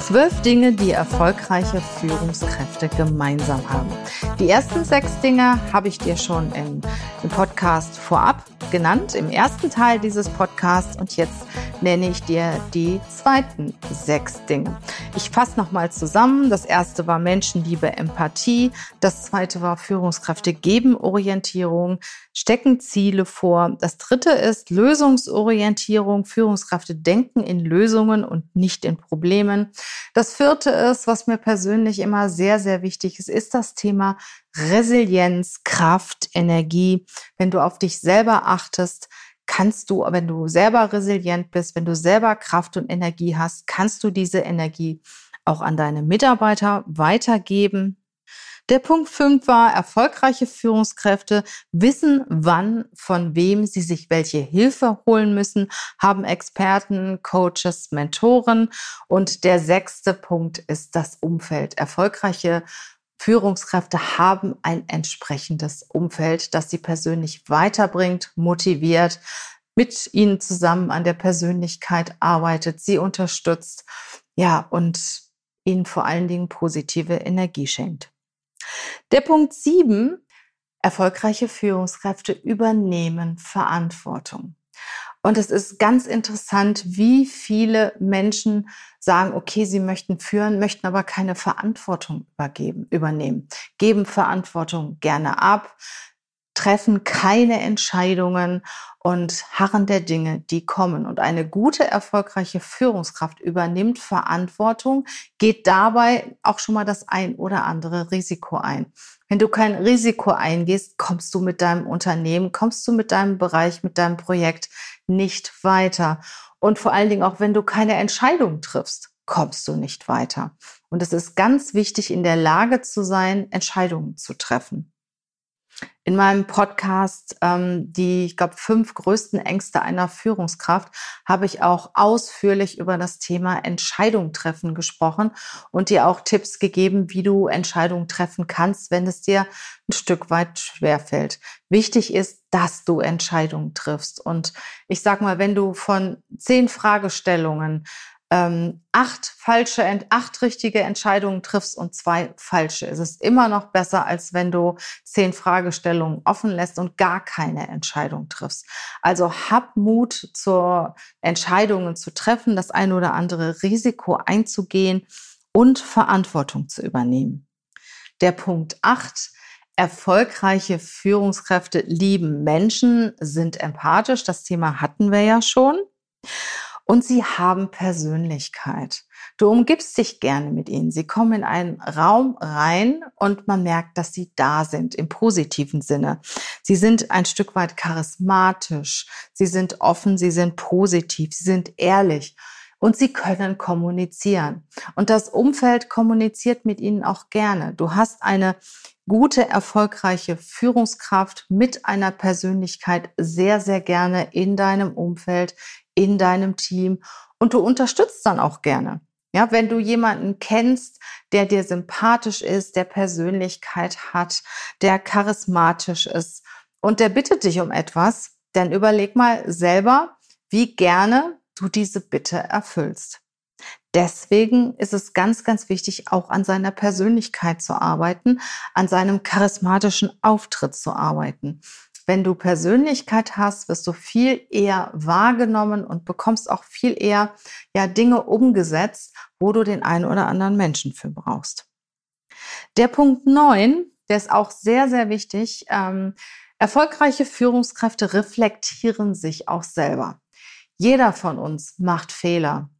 Zwölf Dinge, die erfolgreiche Führungskräfte gemeinsam haben. Die ersten sechs Dinge habe ich dir schon im, Podcast vorab genannt, im ersten Teil dieses Podcasts. Und jetzt nenne ich dir die zweiten sechs Dinge. Ich fasse nochmal zusammen. Das erste war Menschenliebe, Empathie. Das zweite war Führungskräfte geben Orientierung, stecken Ziele vor. Das dritte ist Lösungsorientierung. Führungskräfte denken in Lösungen und nicht in Problemen. Das vierte ist, was mir persönlich immer sehr, sehr wichtig ist, ist das Thema Resilienz, Kraft, Energie. Wenn du auf dich selber achtest, kannst du, wenn du selber resilient bist, wenn du selber Kraft und Energie hast, kannst du diese Energie auch an deine Mitarbeiter weitergeben. Der Punkt 5 war, erfolgreiche Führungskräfte wissen, wann, von wem sie sich welche Hilfe holen müssen, haben Experten, Coaches, Mentoren. Und der sechste Punkt ist das Umfeld. Erfolgreiche Führungskräfte haben ein entsprechendes Umfeld, das sie persönlich weiterbringt, motiviert, mit ihnen zusammen an der Persönlichkeit arbeitet, sie unterstützt, ja, und ihnen vor allen Dingen positive Energie schenkt. Der Punkt sieben: erfolgreiche Führungskräfte übernehmen Verantwortung. Und es ist ganz interessant, wie viele Menschen sagen, okay, sie möchten führen, möchten aber keine Verantwortung übergeben, übernehmen, geben Verantwortung gerne ab, treffen keine Entscheidungen und harren der Dinge, die kommen. Und eine gute, erfolgreiche Führungskraft übernimmt Verantwortung, geht dabei auch schon mal das ein oder andere Risiko ein. Wenn du kein Risiko eingehst, kommst du mit deinem Unternehmen, kommst du mit deinem Bereich, mit deinem Projekt nicht weiter. Und vor allen Dingen auch, wenn du keine Entscheidung triffst, kommst du nicht weiter. Und es ist ganz wichtig, in der Lage zu sein, Entscheidungen zu treffen in meinem Podcast ähm, die, ich glaube, fünf größten Ängste einer Führungskraft habe ich auch ausführlich über das Thema Entscheidung treffen gesprochen und dir auch Tipps gegeben, wie du Entscheidungen treffen kannst, wenn es dir ein Stück weit schwerfällt. Wichtig ist, dass du Entscheidungen triffst. Und ich sag mal, wenn du von zehn Fragestellungen ähm, acht falsche, acht richtige Entscheidungen triffst und zwei falsche. Es ist immer noch besser, als wenn du zehn Fragestellungen offen lässt und gar keine Entscheidung triffst. Also hab Mut zur Entscheidungen zu treffen, das ein oder andere Risiko einzugehen und Verantwortung zu übernehmen. Der Punkt acht Erfolgreiche Führungskräfte lieben Menschen, sind empathisch. Das Thema hatten wir ja schon und sie haben Persönlichkeit. Du umgibst dich gerne mit ihnen. Sie kommen in einen Raum rein und man merkt, dass sie da sind im positiven Sinne. Sie sind ein Stück weit charismatisch. Sie sind offen. Sie sind positiv. Sie sind ehrlich. Und sie können kommunizieren. Und das Umfeld kommuniziert mit ihnen auch gerne. Du hast eine gute, erfolgreiche Führungskraft mit einer Persönlichkeit sehr, sehr gerne in deinem Umfeld, in deinem Team und du unterstützt dann auch gerne. Ja, wenn du jemanden kennst, der dir sympathisch ist, der Persönlichkeit hat, der charismatisch ist und der bittet dich um etwas, dann überleg mal selber, wie gerne du diese Bitte erfüllst. Deswegen ist es ganz, ganz wichtig, auch an seiner Persönlichkeit zu arbeiten, an seinem charismatischen Auftritt zu arbeiten. Wenn du Persönlichkeit hast, wirst du viel eher wahrgenommen und bekommst auch viel eher ja Dinge umgesetzt, wo du den einen oder anderen Menschen für brauchst. Der Punkt neun, der ist auch sehr, sehr wichtig. Ähm, erfolgreiche Führungskräfte reflektieren sich auch selber. Jeder von uns macht Fehler.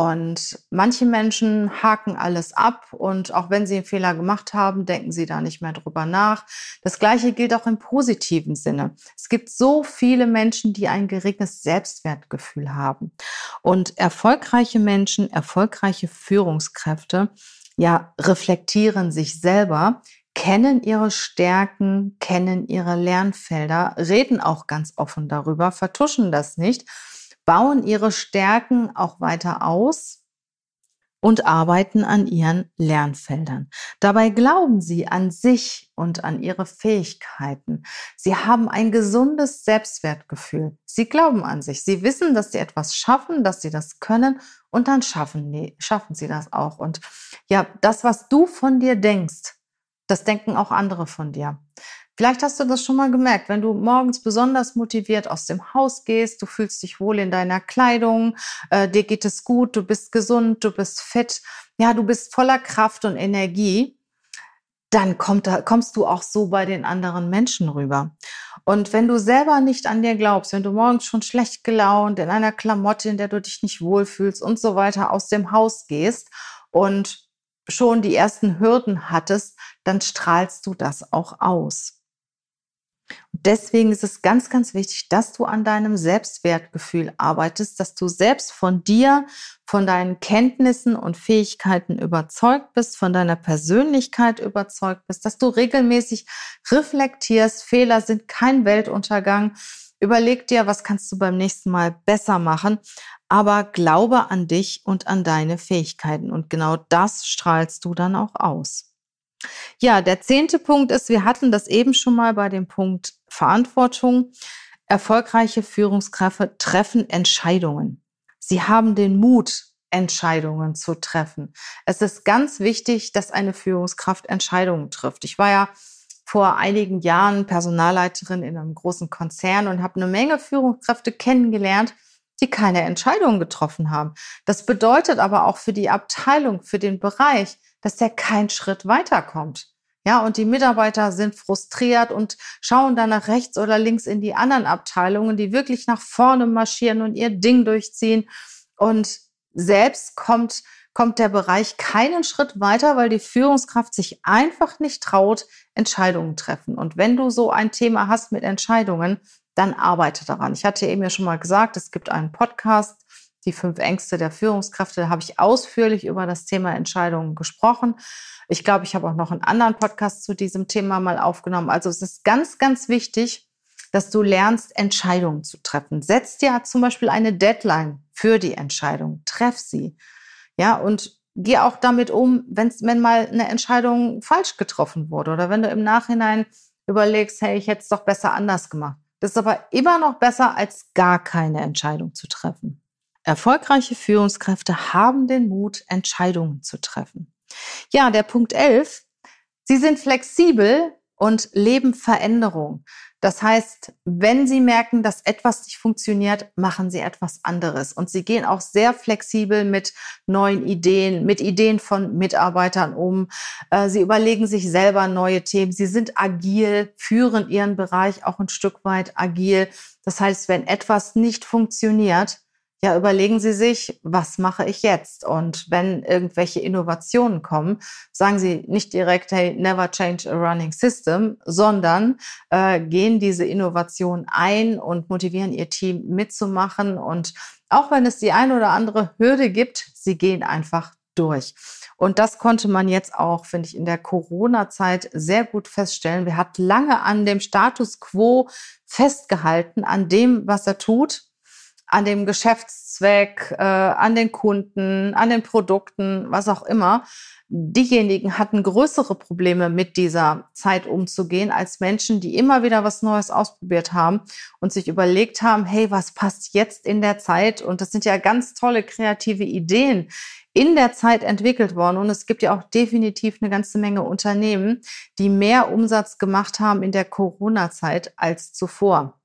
Und manche Menschen haken alles ab und auch wenn sie einen Fehler gemacht haben, denken sie da nicht mehr drüber nach. Das Gleiche gilt auch im positiven Sinne. Es gibt so viele Menschen, die ein geringes Selbstwertgefühl haben. Und erfolgreiche Menschen, erfolgreiche Führungskräfte, ja, reflektieren sich selber, kennen ihre Stärken, kennen ihre Lernfelder, reden auch ganz offen darüber, vertuschen das nicht, bauen ihre Stärken auch weiter aus und arbeiten an ihren Lernfeldern. Dabei glauben sie an sich und an ihre Fähigkeiten. Sie haben ein gesundes Selbstwertgefühl. Sie glauben an sich. Sie wissen, dass sie etwas schaffen, dass sie das können und dann schaffen, schaffen sie das auch. Und ja, das, was du von dir denkst, das denken auch andere von dir. Vielleicht hast du das schon mal gemerkt, wenn du morgens besonders motiviert aus dem Haus gehst, du fühlst dich wohl in deiner Kleidung, äh, dir geht es gut, du bist gesund, du bist fit, ja, du bist voller Kraft und Energie, dann kommt, kommst du auch so bei den anderen Menschen rüber. Und wenn du selber nicht an dir glaubst, wenn du morgens schon schlecht gelaunt, in einer Klamotte, in der du dich nicht wohlfühlst und so weiter aus dem Haus gehst und schon die ersten Hürden hattest, dann strahlst du das auch aus. Deswegen ist es ganz, ganz wichtig, dass du an deinem Selbstwertgefühl arbeitest, dass du selbst von dir, von deinen Kenntnissen und Fähigkeiten überzeugt bist, von deiner Persönlichkeit überzeugt bist, dass du regelmäßig reflektierst. Fehler sind kein Weltuntergang. Überleg dir, was kannst du beim nächsten Mal besser machen, aber glaube an dich und an deine Fähigkeiten. Und genau das strahlst du dann auch aus. Ja, der zehnte Punkt ist, wir hatten das eben schon mal bei dem Punkt Verantwortung. Erfolgreiche Führungskräfte treffen Entscheidungen. Sie haben den Mut, Entscheidungen zu treffen. Es ist ganz wichtig, dass eine Führungskraft Entscheidungen trifft. Ich war ja vor einigen Jahren Personalleiterin in einem großen Konzern und habe eine Menge Führungskräfte kennengelernt, die keine Entscheidungen getroffen haben. Das bedeutet aber auch für die Abteilung, für den Bereich, dass der keinen Schritt weiterkommt. Ja, und die Mitarbeiter sind frustriert und schauen dann nach rechts oder links in die anderen Abteilungen, die wirklich nach vorne marschieren und ihr Ding durchziehen. Und selbst kommt, kommt der Bereich keinen Schritt weiter, weil die Führungskraft sich einfach nicht traut, Entscheidungen treffen. Und wenn du so ein Thema hast mit Entscheidungen, dann arbeite daran. Ich hatte eben ja schon mal gesagt, es gibt einen Podcast, die fünf Ängste der Führungskräfte. Da habe ich ausführlich über das Thema Entscheidungen gesprochen. Ich glaube, ich habe auch noch einen anderen Podcast zu diesem Thema mal aufgenommen. Also es ist ganz, ganz wichtig, dass du lernst, Entscheidungen zu treffen. Setz dir zum Beispiel eine Deadline für die Entscheidung. Treff sie. Ja, und geh auch damit um, wenn's, wenn mal eine Entscheidung falsch getroffen wurde oder wenn du im Nachhinein überlegst, hey, ich hätte es doch besser anders gemacht. Das ist aber immer noch besser, als gar keine Entscheidung zu treffen. Erfolgreiche Führungskräfte haben den Mut, Entscheidungen zu treffen. Ja, der Punkt 11. Sie sind flexibel und leben Veränderung. Das heißt, wenn Sie merken, dass etwas nicht funktioniert, machen Sie etwas anderes. Und Sie gehen auch sehr flexibel mit neuen Ideen, mit Ideen von Mitarbeitern um. Äh, Sie überlegen sich selber neue Themen. Sie sind agil, führen Ihren Bereich auch ein Stück weit agil. Das heißt, wenn etwas nicht funktioniert, ja, überlegen Sie sich, was mache ich jetzt? Und wenn irgendwelche Innovationen kommen, sagen Sie nicht direkt, hey, never change a running system, sondern äh, gehen diese Innovationen ein und motivieren Ihr Team mitzumachen. Und auch wenn es die eine oder andere Hürde gibt, Sie gehen einfach durch. Und das konnte man jetzt auch, finde ich, in der Corona-Zeit sehr gut feststellen. Wir hat lange an dem Status quo festgehalten, an dem, was er tut, an dem Geschäftszweck, äh, an den Kunden, an den Produkten, was auch immer. Diejenigen hatten größere Probleme mit dieser Zeit umzugehen als Menschen, die immer wieder was Neues ausprobiert haben und sich überlegt haben, hey, was passt jetzt in der Zeit? Und das sind ja ganz tolle kreative Ideen in der Zeit entwickelt worden. Und es gibt ja auch definitiv eine ganze Menge Unternehmen, die mehr Umsatz gemacht haben in der Corona-Zeit als zuvor.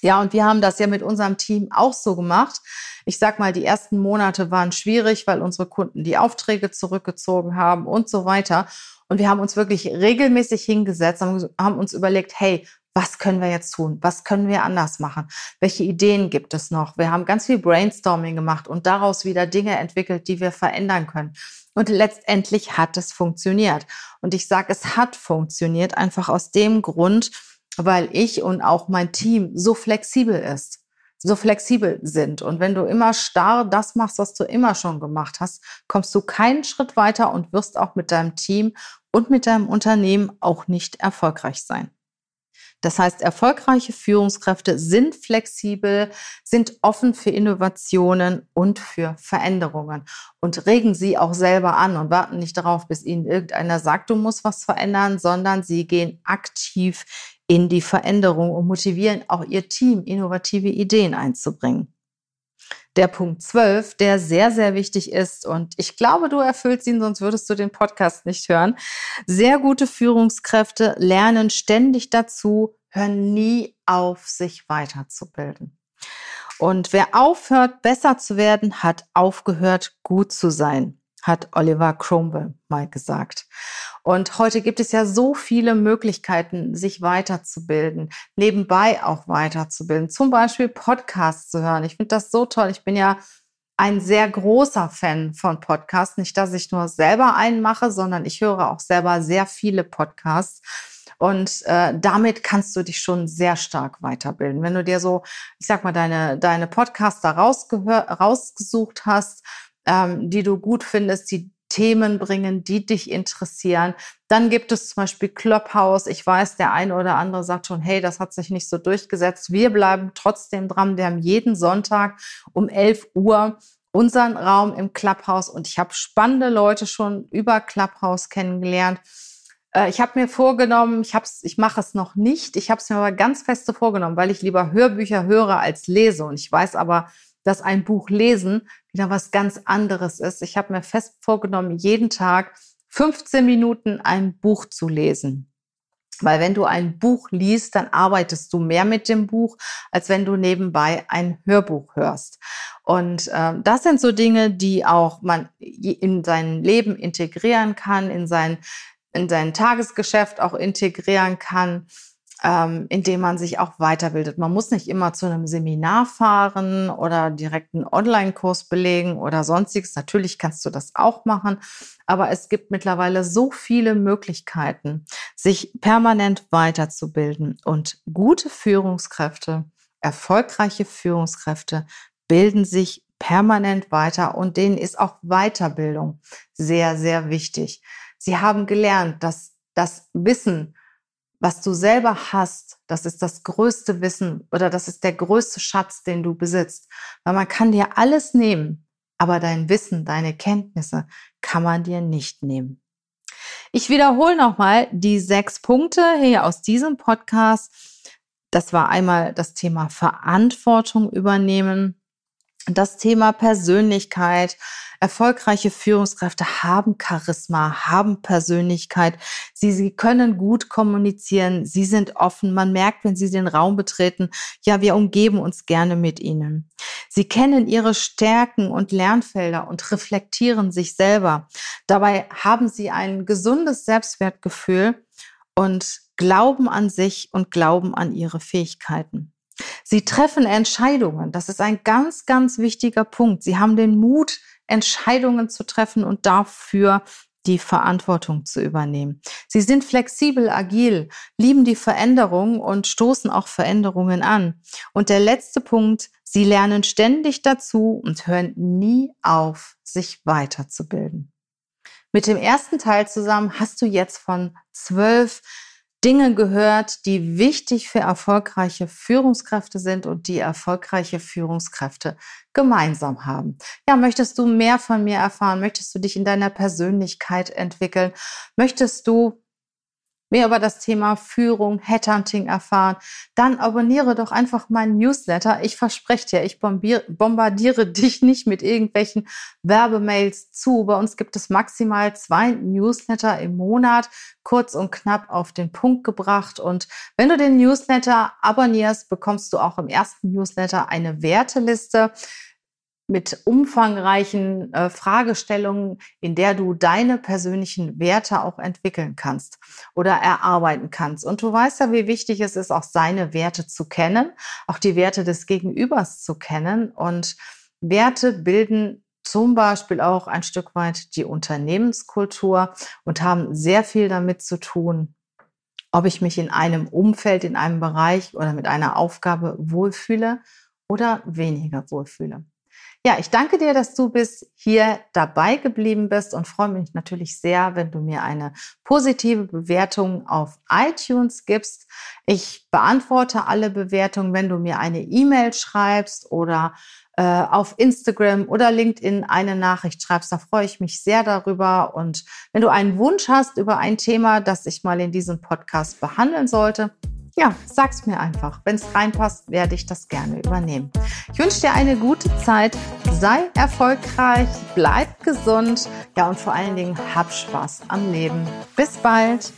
Ja, und wir haben das ja mit unserem Team auch so gemacht. Ich sag mal, die ersten Monate waren schwierig, weil unsere Kunden die Aufträge zurückgezogen haben und so weiter. Und wir haben uns wirklich regelmäßig hingesetzt, haben uns überlegt, hey, was können wir jetzt tun? Was können wir anders machen? Welche Ideen gibt es noch? Wir haben ganz viel Brainstorming gemacht und daraus wieder Dinge entwickelt, die wir verändern können. Und letztendlich hat es funktioniert. Und ich sage, es hat funktioniert einfach aus dem Grund, weil ich und auch mein Team so flexibel ist, so flexibel sind. Und wenn du immer starr das machst, was du immer schon gemacht hast, kommst du keinen Schritt weiter und wirst auch mit deinem Team und mit deinem Unternehmen auch nicht erfolgreich sein. Das heißt, erfolgreiche Führungskräfte sind flexibel, sind offen für Innovationen und für Veränderungen und regen sie auch selber an und warten nicht darauf, bis ihnen irgendeiner sagt, du musst was verändern, sondern sie gehen aktiv in die Veränderung und motivieren auch ihr Team, innovative Ideen einzubringen. Der Punkt 12, der sehr, sehr wichtig ist und ich glaube, du erfüllst ihn, sonst würdest du den Podcast nicht hören. Sehr gute Führungskräfte lernen ständig dazu, hören nie auf, sich weiterzubilden. Und wer aufhört, besser zu werden, hat aufgehört, gut zu sein hat Oliver Cromwell mal gesagt. Und heute gibt es ja so viele Möglichkeiten, sich weiterzubilden, nebenbei auch weiterzubilden, zum Beispiel Podcasts zu hören. Ich finde das so toll. Ich bin ja ein sehr großer Fan von Podcasts. Nicht, dass ich nur selber einen mache, sondern ich höre auch selber sehr viele Podcasts. Und äh, damit kannst du dich schon sehr stark weiterbilden. Wenn du dir so, ich sag mal, deine, deine Podcaster rausgesucht hast, ähm, die du gut findest, die Themen bringen, die dich interessieren. Dann gibt es zum Beispiel Clubhouse. Ich weiß, der eine oder andere sagt schon, hey, das hat sich nicht so durchgesetzt. Wir bleiben trotzdem dran. Wir haben jeden Sonntag um 11 Uhr unseren Raum im Clubhouse und ich habe spannende Leute schon über Clubhouse kennengelernt. Äh, ich habe mir vorgenommen, ich, ich mache es noch nicht, ich habe es mir aber ganz feste vorgenommen, weil ich lieber Hörbücher höre als lese. Und ich weiß aber, dass ein Buch lesen wieder was ganz anderes ist. Ich habe mir fest vorgenommen, jeden Tag 15 Minuten ein Buch zu lesen. Weil wenn du ein Buch liest, dann arbeitest du mehr mit dem Buch, als wenn du nebenbei ein Hörbuch hörst. Und äh, das sind so Dinge, die auch man in sein Leben integrieren kann, in sein, in sein Tagesgeschäft auch integrieren kann ähm, indem man sich auch weiterbildet. Man muss nicht immer zu einem Seminar fahren oder direkt einen Online-Kurs belegen oder sonstiges. Natürlich kannst du das auch machen, aber es gibt mittlerweile so viele Möglichkeiten, sich permanent weiterzubilden und gute Führungskräfte, erfolgreiche Führungskräfte bilden sich permanent weiter und denen ist auch Weiterbildung sehr, sehr wichtig. Sie haben gelernt, dass das Wissen was du selber hast, das ist das größte Wissen oder das ist der größte Schatz, den du besitzt. Weil man kann dir alles nehmen, aber dein Wissen, deine Kenntnisse kann man dir nicht nehmen. Ich wiederhole nochmal die sechs Punkte hier aus diesem Podcast. Das war einmal das Thema Verantwortung übernehmen, das Thema Persönlichkeit. Erfolgreiche Führungskräfte haben Charisma, haben Persönlichkeit. Sie, sie können gut kommunizieren. Sie sind offen. Man merkt, wenn sie den Raum betreten, ja, wir umgeben uns gerne mit ihnen. Sie kennen ihre Stärken und Lernfelder und reflektieren sich selber. Dabei haben sie ein gesundes Selbstwertgefühl und glauben an sich und glauben an ihre Fähigkeiten. Sie treffen Entscheidungen. Das ist ein ganz, ganz wichtiger Punkt. Sie haben den Mut, Entscheidungen zu treffen und dafür die Verantwortung zu übernehmen. Sie sind flexibel, agil, lieben die Veränderung und stoßen auch Veränderungen an. Und der letzte Punkt, sie lernen ständig dazu und hören nie auf, sich weiterzubilden. Mit dem ersten Teil zusammen hast du jetzt von zwölf Dinge gehört, die wichtig für erfolgreiche Führungskräfte sind und die erfolgreiche Führungskräfte gemeinsam haben. Ja, möchtest du mehr von mir erfahren? Möchtest du dich in deiner Persönlichkeit entwickeln? Möchtest du mehr über das Thema Führung, Headhunting erfahren, dann abonniere doch einfach meinen Newsletter. Ich verspreche dir, ich bombardiere dich nicht mit irgendwelchen Werbemails zu. Bei uns gibt es maximal zwei Newsletter im Monat, kurz und knapp auf den Punkt gebracht. Und wenn du den Newsletter abonnierst, bekommst du auch im ersten Newsletter eine Werteliste mit umfangreichen äh, Fragestellungen, in der du deine persönlichen Werte auch entwickeln kannst oder erarbeiten kannst. Und du weißt ja, wie wichtig es ist, auch seine Werte zu kennen, auch die Werte des Gegenübers zu kennen. Und Werte bilden zum Beispiel auch ein Stück weit die Unternehmenskultur und haben sehr viel damit zu tun, ob ich mich in einem Umfeld, in einem Bereich oder mit einer Aufgabe wohlfühle oder weniger wohlfühle. Ja, ich danke dir, dass du bis hier dabei geblieben bist und freue mich natürlich sehr, wenn du mir eine positive Bewertung auf iTunes gibst. Ich beantworte alle Bewertungen, wenn du mir eine E-Mail schreibst oder äh, auf Instagram oder LinkedIn eine Nachricht schreibst. Da freue ich mich sehr darüber. Und wenn du einen Wunsch hast über ein Thema, das ich mal in diesem Podcast behandeln sollte, ja, sag's mir einfach. Wenn es reinpasst, werde ich das gerne übernehmen. Ich wünsche dir eine gute Zeit, sei erfolgreich, bleib gesund, ja und vor allen Dingen hab Spaß am Leben. Bis bald.